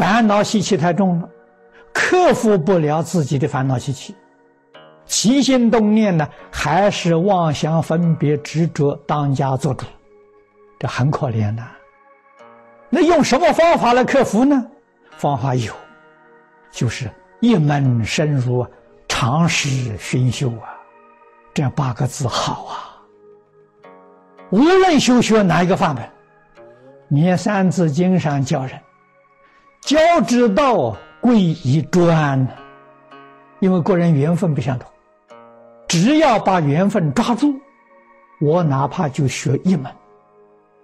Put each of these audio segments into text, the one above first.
烦恼习气太重了，克服不了自己的烦恼习气，起心动念呢，还是妄想分别执着当家做主，这很可怜呐。那用什么方法来克服呢？方法有，就是一门深入，常识熏修啊，这八个字好啊。无论修学哪一个法门，念三字经上教人，教之道贵以专，因为个人缘分不相同，只要把缘分抓住，我哪怕就学一门，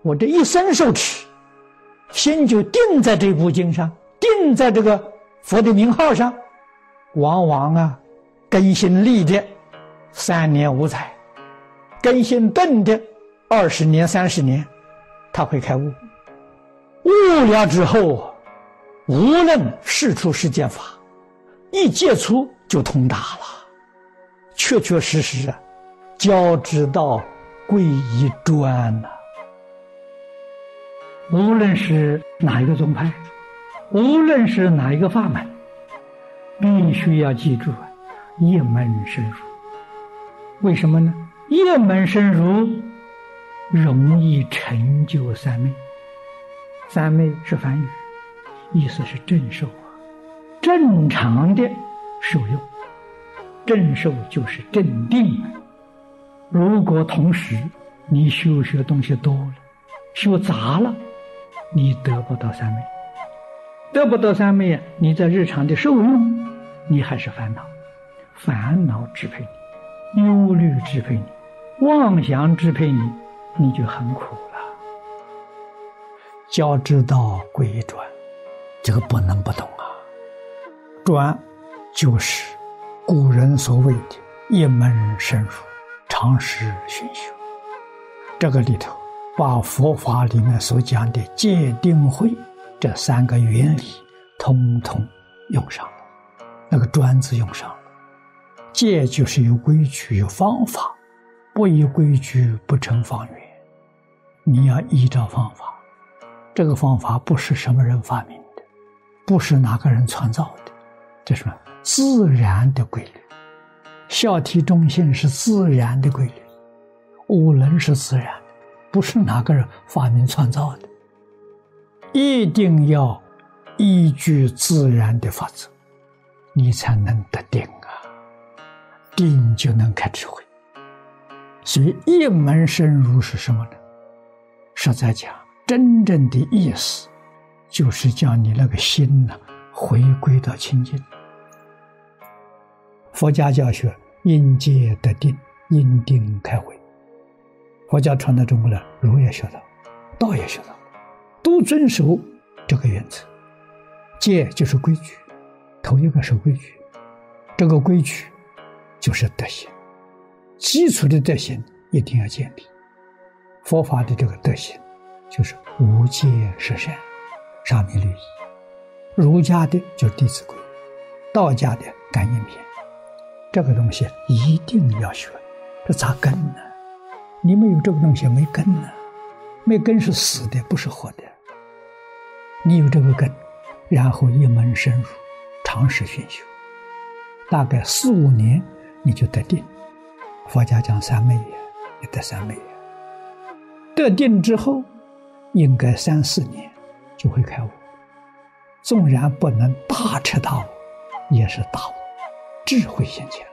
我这一生受持，心就定在这部经上，定在这个佛的名号上，往往啊，根心利的三年五载，根心钝的。二十年、三十年，他会开悟。悟了之后，无论世出世间法，一接触就通达了。确确实实啊，教之道贵以专呐。无论是哪一个宗派，无论是哪一个法门，必须要记住啊一门深入。为什么呢？一门深入。容易成就三昧，三昧是梵语，意思是正受啊，正常的受用，正受就是镇定。如果同时你修学东西多了，修杂了，你得不到三昧，得不到三昧！你在日常的受用，你还是烦恼，烦恼支配你，忧虑支配你，妄想支配你。你就很苦了。教之道贵于专，这个不能不懂啊。专就是古人所谓的一门深入、常识熏修。这个里头把佛法里面所讲的戒定慧这三个原理通通用上了，那个专字用上了。戒就是有规矩、有方法，不依规矩不成方圆。你要依照方法，这个方法不是什么人发明的，不是哪个人创造的，这是自然的规律。孝悌忠信是自然的规律，五伦是自然的，不是哪个人发明创造的。一定要依据自然的法则，你才能得定啊，定就能开智慧。所以一门深入是什么呢？实在讲，真正的意思，就是叫你那个心呢，回归到清净。佛家教学，应戒得定，因定开慧。佛教传到中国来，儒也学到，道也学到，都遵守这个原则。戒就是规矩，头一个守规矩，这个规矩就是德行，基础的德行一定要建立。佛法的这个德行，就是无戒是善，沙弥律仪；儒家的就《弟子规》，道家的《感应篇》。这个东西一定要学，这咋根呢？你没有这个东西，没根呢。没根是死的，不是活的。你有这个根，然后一门深入，长时熏修，大概四五年，你就得定。佛家讲三昧也，你得三昧。得定之后，应该三四年就会开悟。纵然不能大彻大悟，也是大悟，智慧现前了。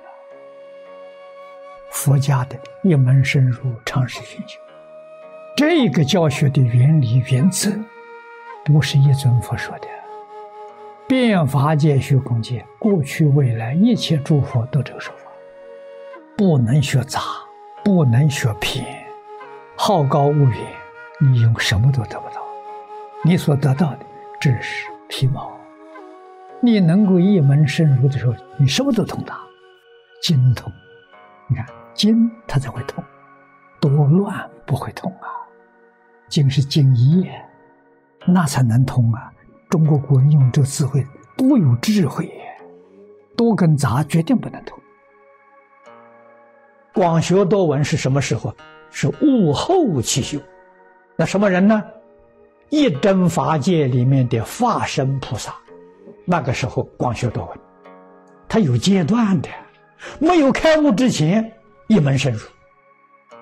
佛家的一门深入，常识熏修，这个教学的原理原则，不是一尊佛说的。变法界、虚空界，过去未来一切诸佛都这个说法，不能学杂，不能学偏。好高骛远，你用什么都得不到。你所得到的只是皮毛。你能够一门深入的时候，你什么都通达，精通。你看精，它才会通；多乱不会通啊。精是精一，那才能通啊。中国古人用这智慧，多有智慧，多跟杂绝对不能通。广学多闻是什么时候？是悟后起修，那什么人呢？一真法界里面的化身菩萨，那个时候光修多闻，他有阶段的，没有开悟之前一门深入，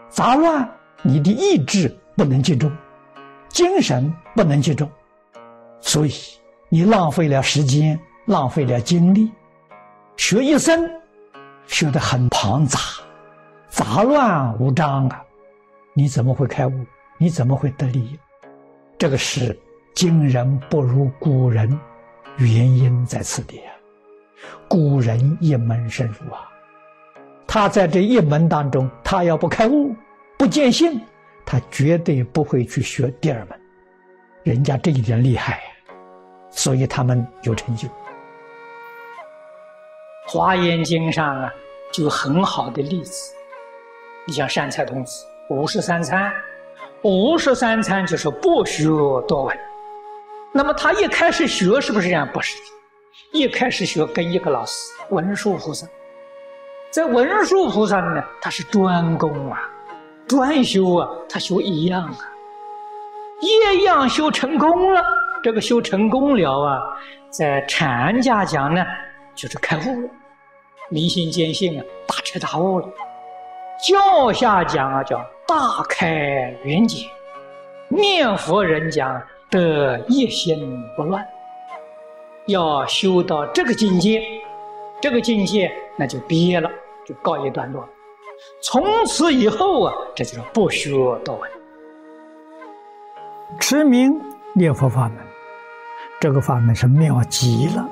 杂乱你的意志不能集中，精神不能集中，所以你浪费了时间，浪费了精力，学一生，学得很庞杂，杂乱无章啊，你怎么会开悟？你怎么会得利益？这个是今人不如古人，原因在此地啊。古人一门深入啊，他在这一门当中，他要不开悟、不见性，他绝对不会去学第二门。人家这一点厉害，所以他们有成就。华严经上啊，就很好的例子。你像善财童子五十三参。五十三参就是不学多闻，那么他一开始学是不是这样？不是，一开始学跟一个老师文殊菩萨，在文殊菩萨呢，他是专攻啊，专修啊，他修一样啊，一样修成功了，这个修成功了啊，在禅家讲呢，就是开悟了，明心见性啊，大彻大悟了，教下讲啊，叫。大开圆解，念佛人讲得一心不乱，要修到这个境界，这个境界那就毕业了，就告一段落。从此以后啊，这就是不学多闻，持名念佛法门，这个法门是妙极了，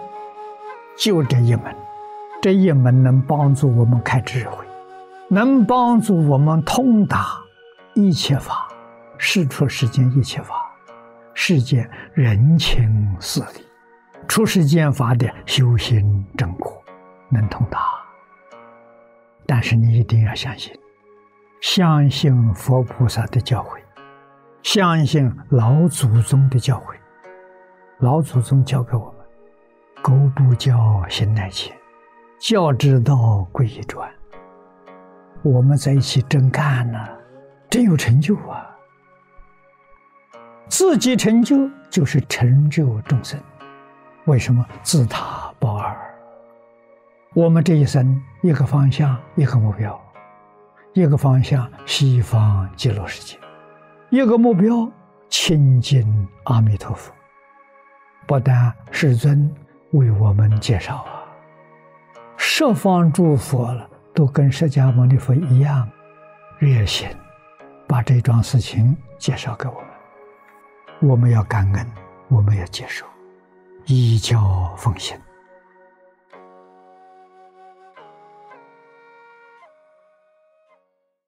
就这一门，这一门能帮助我们开智慧，能帮助我们通达。一切法，是出世间一切法，世间人情事理，出世间法的修行正果，能通达。但是你一定要相信，相信佛菩萨的教诲，相信老祖宗的教诲。老祖宗教给我们：狗不教，心乃迁；教之道，贵以专。我们在一起真干呢。真有成就啊！自己成就就是成就众生。为什么自他不二？我们这一生一个方向，一个目标，一个方向西方极乐世界，一个目标亲近阿弥陀佛。不但世尊为我们介绍啊，十方诸佛都跟释迦牟尼佛一样热心。把这桩事情介绍给我们，我们要感恩，我们要接受，以教奉行。